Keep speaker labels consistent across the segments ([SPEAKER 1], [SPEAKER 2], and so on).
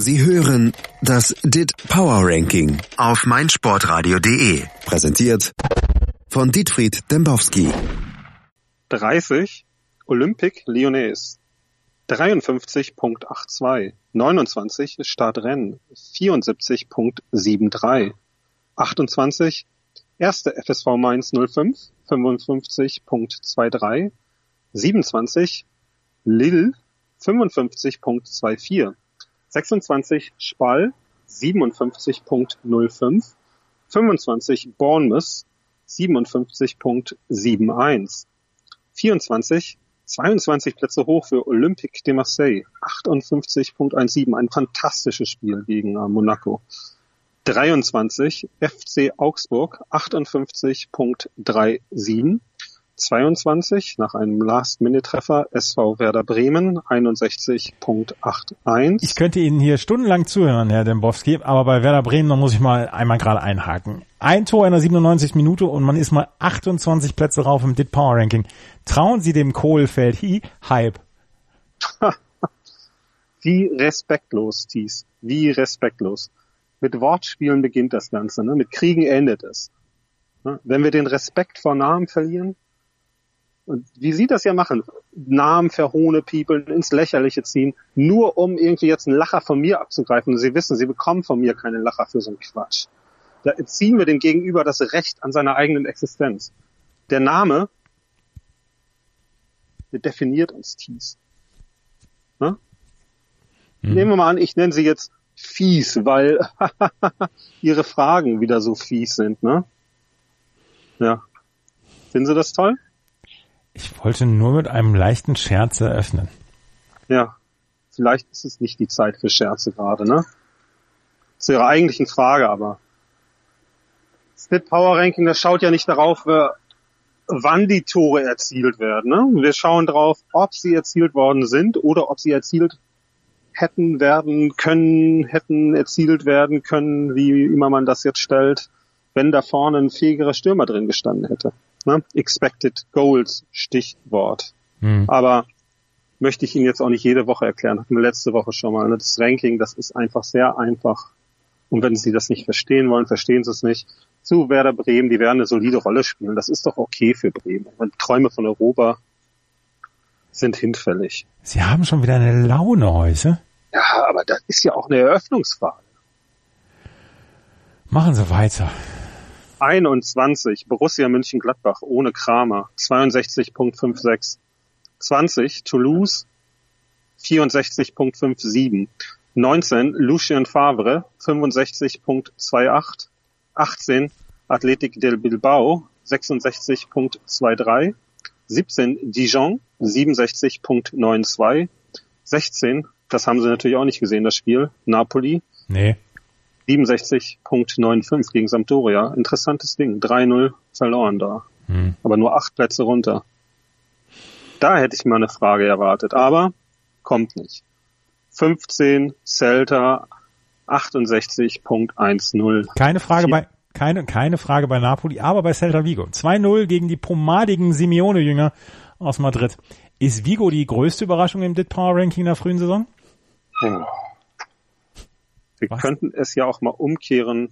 [SPEAKER 1] Sie hören das DIT Power Ranking auf meinsportradio.de. Präsentiert von Dietfried Dembowski.
[SPEAKER 2] 30 Olympic Lyonnais. 53.82. 29 Startrennen. 74.73. 28 erste FSV Mainz 05. 55.23. 27 Lille 55.24. 26 Spall 57.05. 25 Bournemouth 57.71. 24 22 Plätze hoch für Olympique de Marseille 58.17. Ein fantastisches Spiel gegen äh, Monaco. 23 FC Augsburg 58.37. 22 nach einem Last-Minute-Treffer SV Werder Bremen 61.81.
[SPEAKER 3] Ich könnte Ihnen hier stundenlang zuhören, Herr Dembowski, aber bei Werder Bremen, da muss ich mal einmal gerade einhaken. Ein Tor in der 97 Minute und man ist mal 28 Plätze rauf im DIT Power Ranking. Trauen Sie dem Kohlfeld Hi Hype?
[SPEAKER 2] Wie respektlos, Thies. Wie respektlos. Mit Wortspielen beginnt das Ganze, ne? mit Kriegen endet es. Wenn wir den Respekt vor Namen verlieren, und wie Sie das ja machen, Namen verhohne People ins Lächerliche ziehen, nur um irgendwie jetzt einen Lacher von mir abzugreifen. Und Sie wissen, Sie bekommen von mir keinen Lacher für so einen Quatsch. Da ziehen wir dem Gegenüber das Recht an seiner eigenen Existenz. Der Name der definiert uns Tees. Ne? Mhm. Nehmen wir mal an, ich nenne sie jetzt fies, weil ihre Fragen wieder so fies sind, ne? Ja. Finden Sie das toll?
[SPEAKER 3] Ich wollte nur mit einem leichten Scherz eröffnen.
[SPEAKER 2] Ja, vielleicht ist es nicht die Zeit für Scherze gerade, ne? Zu Ihrer eigentlichen Frage aber. Split Power Ranking, das schaut ja nicht darauf, äh, wann die Tore erzielt werden. Ne? Wir schauen darauf, ob sie erzielt worden sind oder ob sie erzielt hätten werden können, hätten erzielt werden können, wie immer man das jetzt stellt, wenn da vorne ein fähigerer Stürmer drin gestanden hätte. Ne? Expected Goals, Stichwort. Mhm. Aber möchte ich Ihnen jetzt auch nicht jede Woche erklären. Hatten wir letzte Woche schon mal. Ne? Das Ranking, das ist einfach sehr einfach. Und wenn Sie das nicht verstehen wollen, verstehen Sie es nicht. Zu Werder Bremen, die werden eine solide Rolle spielen. Das ist doch okay für Bremen. Und Träume von Europa sind hinfällig.
[SPEAKER 3] Sie haben schon wieder eine Laune heute.
[SPEAKER 2] Ja, aber das ist ja auch eine Eröffnungsfrage.
[SPEAKER 3] Machen Sie weiter.
[SPEAKER 2] 21 Borussia München-Gladbach ohne Kramer 62.56. 20 Toulouse 64.57. 19 Lucien Favre 65.28. 18 Athletic del Bilbao 66.23. 17 Dijon 67.92. 16, das haben sie natürlich auch nicht gesehen, das Spiel, Napoli.
[SPEAKER 3] Nee.
[SPEAKER 2] 67.95 gegen Sampdoria. Interessantes Ding. 3-0 verloren da. Hm. Aber nur acht Plätze runter. Da hätte ich mal eine Frage erwartet, aber kommt nicht. 15 Celta 68.10.
[SPEAKER 3] Keine Frage bei keine keine Frage bei Napoli, aber bei Celta Vigo. 2-0 gegen die pomadigen Simeone-Jünger aus Madrid. Ist Vigo die größte Überraschung im Dit Power Ranking der frühen Saison? Oh.
[SPEAKER 2] Wir Was? könnten es ja auch mal umkehren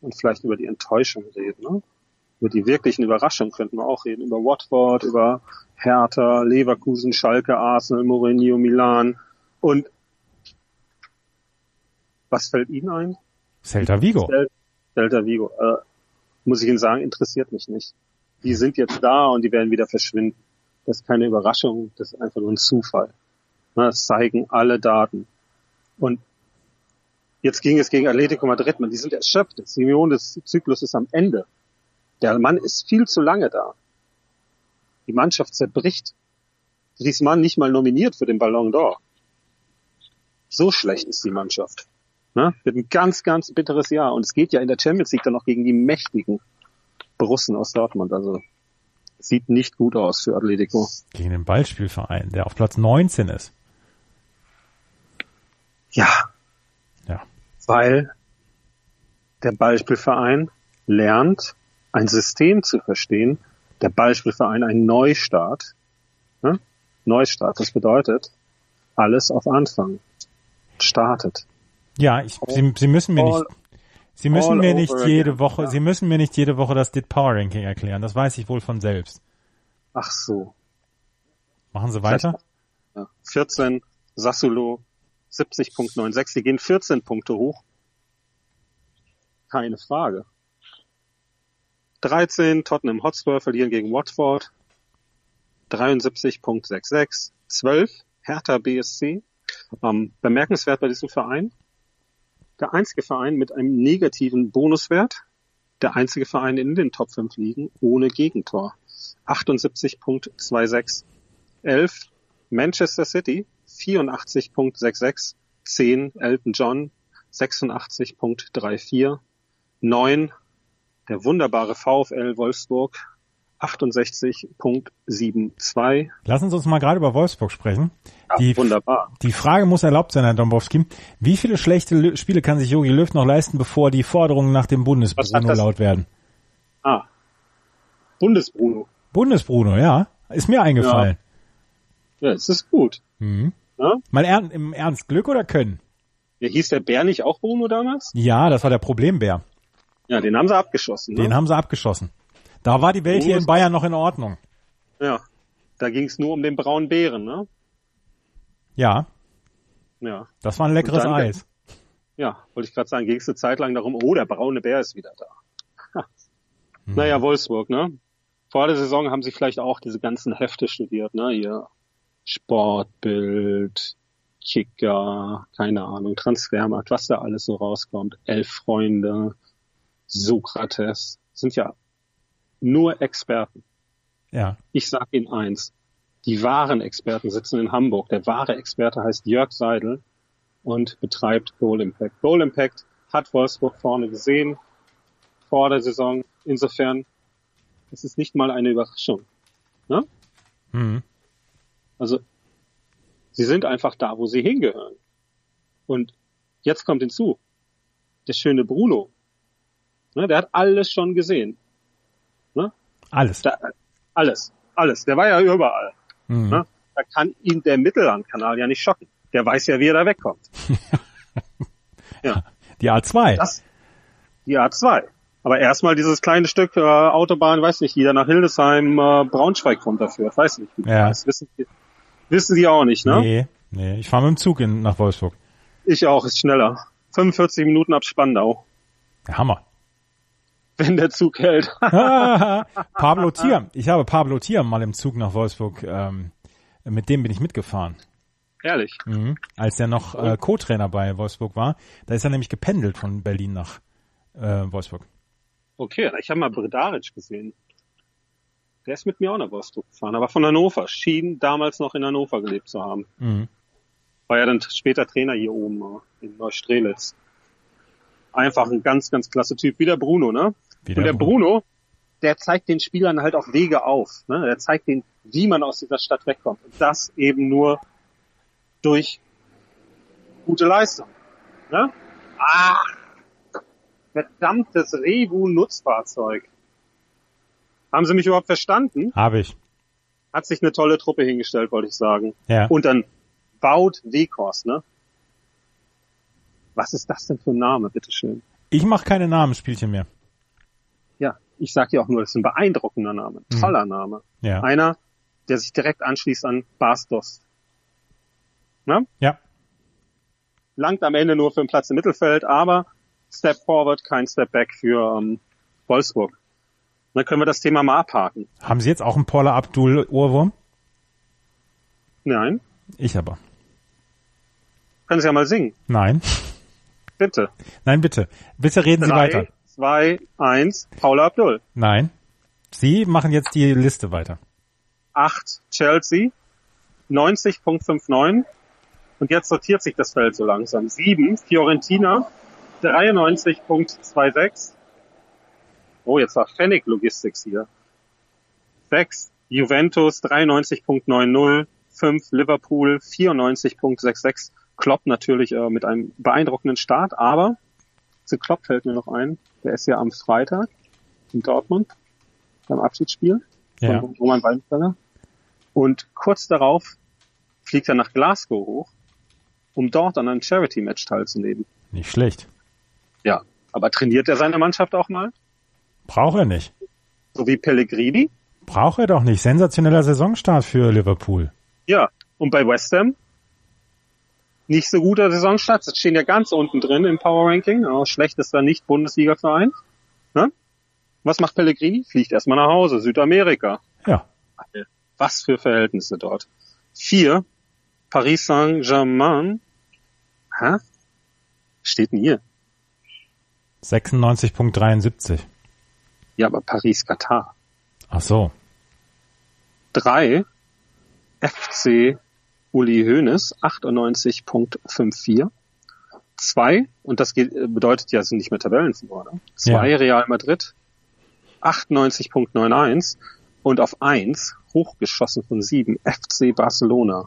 [SPEAKER 2] und vielleicht über die Enttäuschung reden. Ne? Über die wirklichen Überraschungen könnten wir auch reden. Über Watford, über Hertha, Leverkusen, Schalke, Arsenal, Mourinho, Milan. Und was fällt Ihnen ein?
[SPEAKER 3] Celta Vigo.
[SPEAKER 2] Celta Vigo. Äh, muss ich Ihnen sagen, interessiert mich nicht. Die sind jetzt da und die werden wieder verschwinden. Das ist keine Überraschung, das ist einfach nur ein Zufall. Das zeigen alle Daten. Und Jetzt ging es gegen Atletico Madrid. Man, die sind erschöpft. Das Simeone des Zyklus ist am Ende. Der Mann ist viel zu lange da. Die Mannschaft zerbricht. Griezmann nicht mal nominiert für den Ballon d'Or. So schlecht ist die Mannschaft. Ne? Wird ein ganz, ganz bitteres Jahr. Und es geht ja in der Champions League dann noch gegen die mächtigen Borussen aus Dortmund. Also sieht nicht gut aus für Atletico.
[SPEAKER 3] Gegen den Ballspielverein, der auf Platz 19 ist.
[SPEAKER 2] Ja, weil der Beispielverein lernt, ein System zu verstehen, der Beispielverein ein Neustart. Ne? Neustart, das bedeutet, alles auf Anfang startet.
[SPEAKER 3] Ja, ich, Sie, Sie müssen mir nicht, Sie müssen mir nicht jede Woche. Sie müssen mir nicht jede Woche das DIT Power Ranking erklären. Das weiß ich wohl von selbst.
[SPEAKER 2] Ach so.
[SPEAKER 3] Machen Sie weiter?
[SPEAKER 2] Ja. 14, Sassuolo 70.96. Die gehen 14 Punkte hoch. Keine Frage. 13, Tottenham Hotspur verlieren gegen Watford. 73.66. 12, Hertha BSC. Ähm, bemerkenswert bei diesem Verein. Der einzige Verein mit einem negativen Bonuswert. Der einzige Verein in den Top 5 Ligen ohne Gegentor. 78.26. 11, Manchester City 84.66, 10 Elton John 86.34, 9 der wunderbare VfL Wolfsburg 68.72.
[SPEAKER 3] Lassen Sie uns mal gerade über Wolfsburg sprechen.
[SPEAKER 2] Ja,
[SPEAKER 3] Die,
[SPEAKER 2] wunderbar.
[SPEAKER 3] die Frage muss erlaubt sein, Herr Dombowski. Wie viele schlechte Spiele kann sich Jogi Löw noch leisten, bevor die Forderungen nach dem Bundesbruno laut werden?
[SPEAKER 2] Ah, Bundesbruno.
[SPEAKER 3] Bundesbruno, ja. Ist mir eingefallen.
[SPEAKER 2] Ja, es ist gut.
[SPEAKER 3] Mhm.
[SPEAKER 2] Ja?
[SPEAKER 3] Mal er, im Ernst, Glück oder Können?
[SPEAKER 2] Ja, hieß der Bär nicht auch Bruno damals?
[SPEAKER 3] Ja, das war der Problembär.
[SPEAKER 2] Ja, den haben sie abgeschossen. Ne?
[SPEAKER 3] Den haben sie abgeschossen. Da war die Welt hier in Bayern noch in Ordnung.
[SPEAKER 2] ja, da ging es nur um den braunen Bären. Ne?
[SPEAKER 3] Ja,
[SPEAKER 2] Ja,
[SPEAKER 3] das war ein leckeres
[SPEAKER 2] dann-
[SPEAKER 3] Eis.
[SPEAKER 2] ja, wollte ich gerade sagen, ging es eine Zeit lang darum, oh, der braune Bär ist wieder da. Ha. Naja, Wolfsburg, ne? Vor der Saison haben sie vielleicht auch diese ganzen Hefte studiert, ne? Hier Sportbild, Kicker, keine Ahnung, Transfermarkt, was da alles so rauskommt. Elf Freunde, Sokrates, sind ja nur Experten.
[SPEAKER 3] Ja.
[SPEAKER 2] Ich sag Ihnen eins. Die wahren Experten sitzen in Hamburg. Der wahre Experte heißt Jörg Seidel und betreibt Goal Impact. Goal Impact hat Wolfsburg vorne gesehen vor der Saison. Insofern ist es nicht mal eine Überraschung. Ne?
[SPEAKER 3] Mhm.
[SPEAKER 2] Also sie sind einfach da, wo sie hingehören. Und jetzt kommt hinzu, der schöne Bruno. Ne, der hat alles schon gesehen. Ne?
[SPEAKER 3] Alles.
[SPEAKER 2] Da, alles, alles. Der war ja überall.
[SPEAKER 3] Mhm.
[SPEAKER 2] Ne? Da kann ihn der Mittellandkanal ja nicht schocken. Der weiß ja, wie er da wegkommt. ja,
[SPEAKER 3] Die A2.
[SPEAKER 2] das, die A2. Aber erstmal dieses kleine Stück äh, Autobahn, weiß nicht, die da nach Hildesheim, äh, Braunschweig runterführt. Weiß nicht, wie
[SPEAKER 3] Ja.
[SPEAKER 2] das wissen die, wissen die auch nicht, ne?
[SPEAKER 3] Nee, nee. Ich fahre mit dem Zug in, nach Wolfsburg.
[SPEAKER 2] Ich auch, ist schneller. 45 Minuten ab Spandau,
[SPEAKER 3] Der Hammer.
[SPEAKER 2] wenn der Zug hält.
[SPEAKER 3] Pablo Thier. Ich habe Pablo Thier mal im Zug nach Wolfsburg, ähm, mit dem bin ich mitgefahren.
[SPEAKER 2] Ehrlich.
[SPEAKER 3] Mhm. Als der noch äh, Co-Trainer bei Wolfsburg war. Da ist er nämlich gependelt von Berlin nach äh, Wolfsburg.
[SPEAKER 2] Okay, ich habe mal Bredaric gesehen. Der ist mit mir auch nach Wolfsburg gefahren, aber von Hannover. Schien damals noch in Hannover gelebt zu haben.
[SPEAKER 3] Mhm.
[SPEAKER 2] War ja dann später Trainer hier oben äh, in Neustrelitz. Einfach ein ganz, ganz klasse Typ. Wie der Bruno, ne?
[SPEAKER 3] Wie
[SPEAKER 2] Und der
[SPEAKER 3] Bruno.
[SPEAKER 2] Bruno, der zeigt den Spielern halt auch Wege auf. Ne? Der zeigt denen, wie man aus dieser Stadt wegkommt. Und das eben nur durch gute Leistung. Ne? Ach, verdammtes Revu-Nutzfahrzeug. Haben Sie mich überhaupt verstanden?
[SPEAKER 3] Habe ich.
[SPEAKER 2] Hat sich eine tolle Truppe hingestellt, wollte ich sagen.
[SPEAKER 3] Ja.
[SPEAKER 2] Und dann Baut Weghorst, ne? Was ist das denn für ein Name, bitteschön?
[SPEAKER 3] Ich mache keine Namensspielchen mehr.
[SPEAKER 2] Ja, ich sag ja auch nur, das ist ein beeindruckender Name, toller Name.
[SPEAKER 3] Ja.
[SPEAKER 2] Einer, der sich direkt anschließt an Bas Dost. Ne?
[SPEAKER 3] Ja.
[SPEAKER 2] Langt am Ende nur für einen Platz im Mittelfeld, aber Step Forward, kein Step Back für ähm, Wolfsburg. Dann können wir das Thema mal abhaken.
[SPEAKER 3] Haben Sie jetzt auch einen Paula Abdul Ohrwurm?
[SPEAKER 2] Nein,
[SPEAKER 3] Ich aber.
[SPEAKER 2] können Sie ja mal singen,
[SPEAKER 3] Nein.
[SPEAKER 2] bitte.
[SPEAKER 3] Nein, bitte. Bitte reden Sie
[SPEAKER 2] Drei,
[SPEAKER 3] weiter.
[SPEAKER 2] zwei, eins, Paula Abdul.
[SPEAKER 3] Nein. Sie machen jetzt die Liste weiter.
[SPEAKER 2] 8 Chelsea, 90.59 und jetzt sortiert sich das Feld so langsam. 7 Fiorentina, 93.26. Oh, jetzt war Fennec Logistics hier. 6 Juventus, 93.90. 5 Liverpool, 94.66. Klopp natürlich äh, mit einem beeindruckenden Start, aber zu Klopp fällt mir noch ein, der ist ja am Freitag in Dortmund beim Abschiedsspiel
[SPEAKER 3] Ja.
[SPEAKER 2] von Roman Weinsteller. Und kurz darauf fliegt er nach Glasgow hoch, um dort an einem Charity-Match teilzunehmen.
[SPEAKER 3] Nicht schlecht.
[SPEAKER 2] Ja. Aber trainiert er seine Mannschaft auch mal?
[SPEAKER 3] Braucht er nicht.
[SPEAKER 2] So wie Pellegrini?
[SPEAKER 3] Braucht er doch nicht. Sensationeller Saisonstart für Liverpool.
[SPEAKER 2] Ja. Und bei West Ham? Nicht so guter Saisonstart. Das stehen ja ganz unten drin im Power Ranking. Oh, schlechtester Nicht-Bundesliga-Verein. Ne? Was macht Pellegrini? Fliegt erstmal nach Hause. Südamerika.
[SPEAKER 3] Ja.
[SPEAKER 2] Was für Verhältnisse dort. Vier. Paris Saint-Germain. Hä? Steht denn hier?
[SPEAKER 3] 96.73.
[SPEAKER 2] Ja, aber Paris Katar.
[SPEAKER 3] Ach so.
[SPEAKER 2] Drei. FC Uli Hoeneß 98.54. Zwei, und das geht, bedeutet ja, sind nicht mehr Tabellenführer, ne? Zwei
[SPEAKER 3] Ja.
[SPEAKER 2] Real Madrid 98.91 und auf eins hochgeschossen von sieben FC Barcelona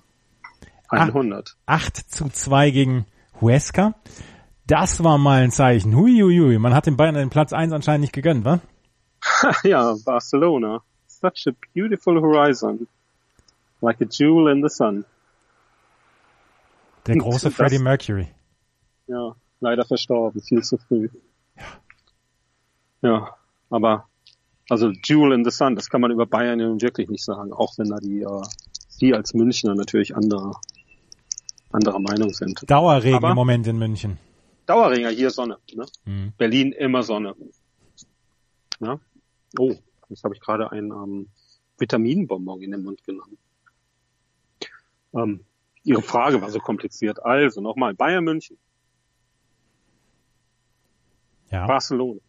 [SPEAKER 2] 100.
[SPEAKER 3] 8 zu 2 gegen Huesca. Das war mal ein Zeichen. Hui, hui, hui. Man hat den Bayern den Platz 1 anscheinend nicht gegönnt, wa?
[SPEAKER 2] ja, Barcelona. Such a beautiful horizon. Like a jewel in the sun.
[SPEAKER 3] Der große
[SPEAKER 2] Das-
[SPEAKER 3] Freddie Mercury.
[SPEAKER 2] Ja, leider verstorben, viel zu früh. Ja, aber also Jewel in the Sun, das kann man über Bayern ja nun wirklich nicht sagen, auch wenn da die, äh, die als Münchner natürlich anderer, anderer Meinung sind.
[SPEAKER 3] Dauerregen
[SPEAKER 2] Aber-
[SPEAKER 3] im Moment in München.
[SPEAKER 2] Dauerringer, hier Sonne. Ne?
[SPEAKER 3] Mhm.
[SPEAKER 2] Berlin immer Sonne. Ja? Oh, jetzt habe ich gerade einen ähm, Vitaminbonbon in den Mund genommen. Ähm, Ihre Frage war so kompliziert. Also nochmal, Bayern München,
[SPEAKER 3] Ja.
[SPEAKER 2] Barcelona.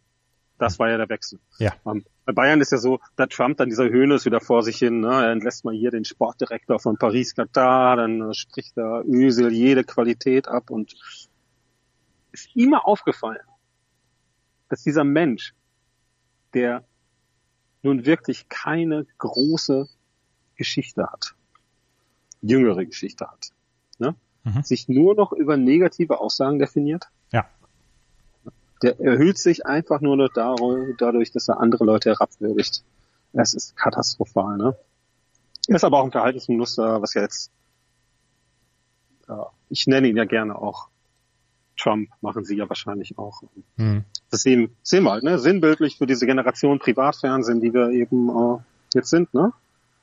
[SPEAKER 2] Das war ja der Wechsel.
[SPEAKER 3] Ja.
[SPEAKER 2] Ähm, bei Bayern ist ja so, da Trump dann dieser Höhne ist wieder vor sich hin, ne? er entlässt mal hier den Sportdirektor von Paris Katar, dann äh, spricht da Ösel jede Qualität ab und ist ihm mal aufgefallen, dass dieser Mensch, der nun wirklich keine große Geschichte hat, jüngere Geschichte hat, ne?
[SPEAKER 3] Mhm.
[SPEAKER 2] sich nur noch über negative Aussagen definiert,
[SPEAKER 3] Ja.
[SPEAKER 2] der erhöht sich einfach nur noch dadurch, dass er andere Leute herabwürdigt. Es ist katastrophal, ne? Er ist aber auch ein Verhaltensmuster, was ja jetzt, ja, ich nenne ihn ja gerne auch Trump, machen sie ja wahrscheinlich auch.
[SPEAKER 3] Mhm.
[SPEAKER 2] Das sehen, sehen wir halt, ne? Sinnbildlich für diese Generation Privatfernsehen, die wir eben äh, jetzt sind, ne?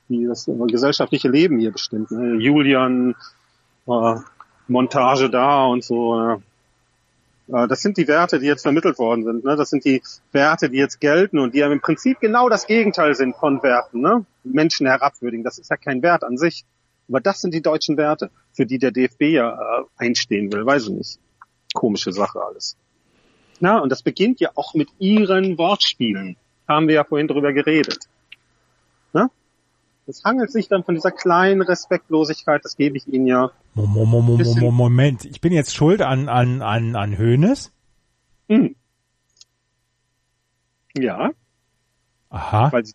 [SPEAKER 2] Die das äh, gesellschaftliche Leben hier bestimmt. Ne? Julian, äh, Montage da und so. Äh, äh, das sind die Werte, die jetzt vermittelt worden sind. Ne? Das sind die Werte, die jetzt gelten und die ja im Prinzip genau das Gegenteil sind von Werten. Ne? Menschen herabwürdigen, das ist ja kein Wert an sich. Aber das sind die deutschen Werte, für die der DFB ja äh, einstehen will. Weiß ich nicht. Komische Sache alles. Na, und das beginnt ja auch mit ihren Wortspielen. Haben wir ja vorhin drüber geredet. Ne? Das hangelt sich dann von dieser kleinen Respektlosigkeit, das gebe ich Ihnen ja.
[SPEAKER 3] Moment, ich bin jetzt schuld an, an, an, an Hönes?
[SPEAKER 2] Hm. Ja,
[SPEAKER 3] Aha.
[SPEAKER 2] weil sie,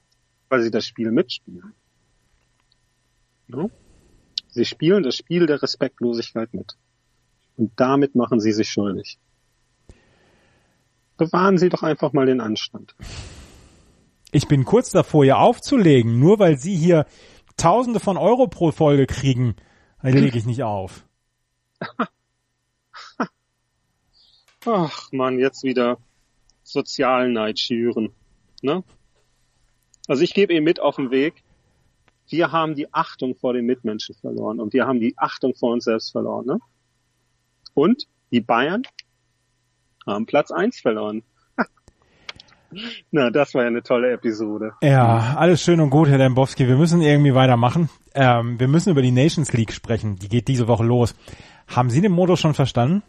[SPEAKER 2] weil sie das Spiel mitspielen. Ne? Sie spielen das Spiel der Respektlosigkeit mit. Und damit machen sie sich schuldig. Bewahren Sie doch einfach mal den Anstand.
[SPEAKER 3] Ich bin kurz davor, ihr aufzulegen, nur weil Sie hier Tausende von Euro pro Folge kriegen. Lege ich nicht auf.
[SPEAKER 2] Ach man, jetzt wieder Sozialneid schüren. Ne? Also ich gebe Ihnen mit auf den Weg. Wir haben die Achtung vor den Mitmenschen verloren und wir haben die Achtung vor uns selbst verloren. Ne? Und die Bayern haben Platz eins verloren. Na, das war ja eine tolle Episode.
[SPEAKER 3] Ja, alles schön und gut, Herr Dembowski. Wir müssen irgendwie weitermachen. Ähm, wir müssen über die Nations League sprechen. Die geht diese Woche los. Haben Sie den Modus schon verstanden?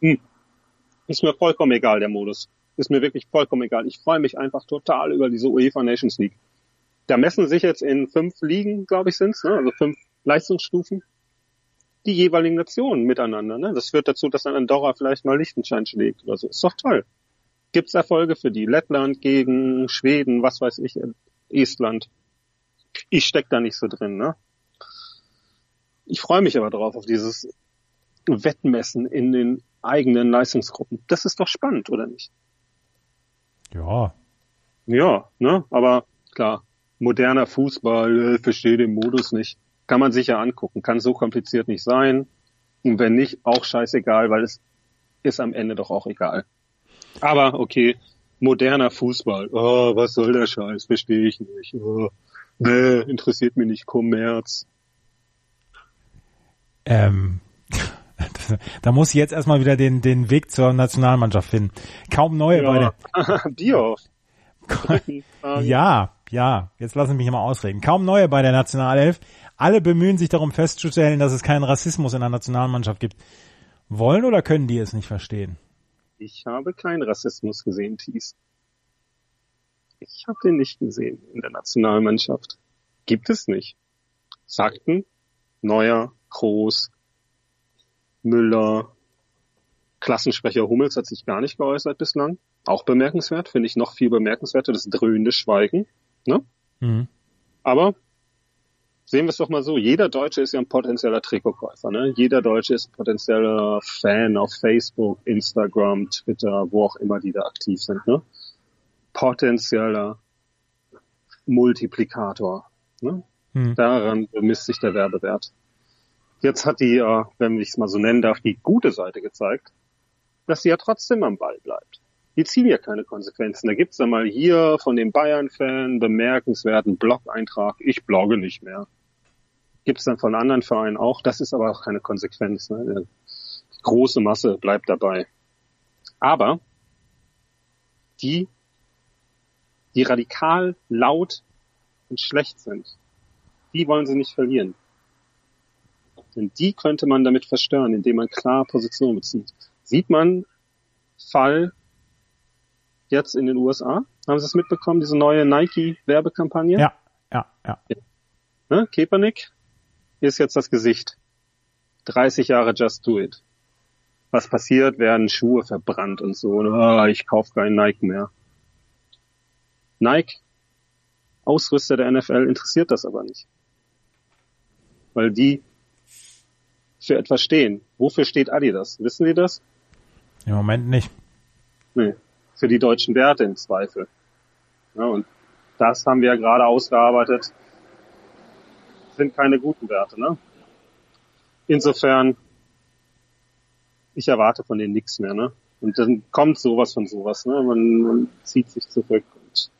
[SPEAKER 2] Ist mir vollkommen egal, der Modus. Ist mir wirklich vollkommen egal. Ich freue mich einfach total über diese UEFA Nations League. Da messen sich jetzt in fünf Ligen, glaube ich, sind's, ne? also fünf Leistungsstufen, die jeweiligen Nationen miteinander. Ne? Das führt dazu, dass dann Andorra vielleicht mal Liechtenstein schlägt oder so. Ist doch toll. Gibt's Erfolge für die? Lettland gegen Schweden, was weiß ich, Estland. Ich steck da nicht so drin. Ne? Ich freue mich aber drauf, auf dieses Wettmessen in den eigenen Leistungsgruppen. Das ist doch spannend, oder nicht?
[SPEAKER 3] Ja.
[SPEAKER 2] Ja, ne? Aber klar, moderner Fußball, äh, verstehe den Modus nicht. Kann man sich ja angucken, kann so kompliziert nicht sein. Und wenn nicht, auch scheißegal, weil es ist am Ende doch auch egal. Aber okay, moderner Fußball. Oh, was soll der Scheiß? Verstehe ich nicht. Oh, nee, interessiert mich nicht. Kommerz.
[SPEAKER 3] Ähm, da muss ich jetzt erstmal wieder den, den Weg zur Nationalmannschaft finden. Kaum neue
[SPEAKER 2] Ja.
[SPEAKER 3] bei
[SPEAKER 2] Bierhoff.
[SPEAKER 3] der, ja, ja, jetzt lassen Sie mich mal ausreden. Kaum neue bei der Nationalelf. Alle bemühen sich darum festzustellen, dass es keinen Rassismus in der Nationalmannschaft gibt. Wollen oder können die es nicht verstehen?
[SPEAKER 2] Ich habe keinen Rassismus gesehen, Thies. Ich habe den nicht gesehen in der Nationalmannschaft. Gibt es nicht. Sagten Neuer, Groß, Müller, Klassensprecher Hummels hat sich gar nicht geäußert bislang. Auch bemerkenswert, finde ich noch viel bemerkenswerter, das dröhnende Schweigen. Ne?
[SPEAKER 3] Mhm.
[SPEAKER 2] Aber sehen wir es doch mal so, jeder Deutsche ist ja ein potenzieller Trikotkäufer. Ne? Jeder Deutsche ist ein potenzieller Fan auf Facebook, Instagram, Twitter, wo auch immer die da aktiv sind. Ne? Potenzieller Multiplikator. Ne?
[SPEAKER 3] Mhm.
[SPEAKER 2] Daran bemisst sich der Werbewert. Jetzt hat die, äh, wenn ich es mal so nennen darf, die gute Seite gezeigt, dass sie ja trotzdem am Ball bleibt. Die ziehen ja keine Konsequenzen. Da gibt's dann mal hier von dem Bayern-Fan bemerkenswerten Blog-Eintrag, ich blogge nicht mehr. Gibt's dann von anderen Vereinen auch, das ist aber auch keine Konsequenz. Ne? Die große Masse bleibt dabei. Aber die, die radikal laut und schlecht sind, die wollen sie nicht verlieren. Denn die könnte man damit verstören, indem man klar Position bezieht. Sieht man Fall jetzt in den USA? Haben Sie es mitbekommen, diese neue Nike-Werbekampagne?
[SPEAKER 3] Ja, ja, ja.
[SPEAKER 2] Ne? Kaepernick ist jetzt das Gesicht. 30 Jahre Just Do It. Was passiert? Werden Schuhe verbrannt und so. Und, ah, ich kaufe keinen Nike mehr. Nike, Ausrüster der NFL, interessiert das aber nicht. Weil die für etwas stehen. Wofür steht Adidas? Wissen Sie das?
[SPEAKER 3] Im Moment nicht.
[SPEAKER 2] Nee, für die deutschen Werte im Zweifel. Ja, und das haben wir ja gerade ausgearbeitet. Sind keine guten Werte, ne? Insofern, ich erwarte von denen nichts mehr, ne? Und dann kommt sowas von sowas, ne? Man, man zieht sich zurück und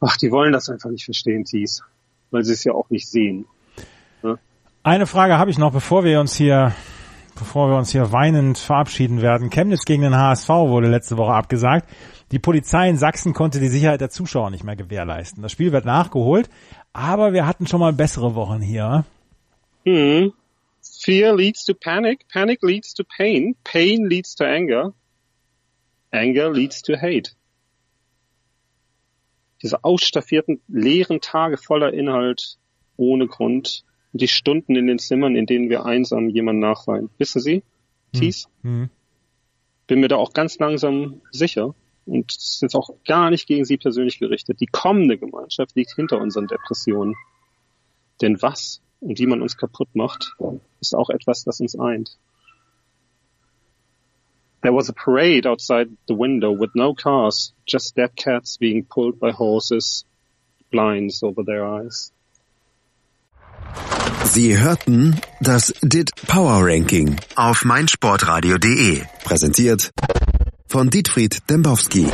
[SPEAKER 2] ach, die wollen das einfach nicht verstehen, Thies. Weil sie es ja auch nicht sehen.
[SPEAKER 3] Eine Frage habe ich noch, bevor wir uns hier, bevor wir uns hier weinend verabschieden werden. Chemnitz gegen den HSV wurde letzte Woche abgesagt. Die Polizei in Sachsen konnte die Sicherheit der Zuschauer nicht mehr gewährleisten. Das Spiel wird nachgeholt, aber wir hatten schon mal bessere Wochen hier.
[SPEAKER 2] Hm. Fear leads to panic. Panic leads to pain. Pain leads to anger. Anger leads to hate. Diese ausstaffierten, leeren Tage voller Inhalt, ohne Grund. Und die Stunden in den Zimmern, in denen wir einsam jemanden nachweinen. Wissen Sie, Thies?
[SPEAKER 3] Hm.
[SPEAKER 2] Bin mir da auch ganz langsam sicher. Und es ist jetzt auch gar nicht gegen Sie persönlich gerichtet. Die kommende Gemeinschaft liegt hinter unseren Depressionen. Denn was und wie man uns kaputt macht, ist auch etwas, das uns eint. There was a parade outside the window with no cars, just dead cats being pulled by horses, blinds over their eyes.
[SPEAKER 1] Sie hörten das DIT Power Ranking auf meinsportradio.de. Präsentiert von Dietfried Dembowski.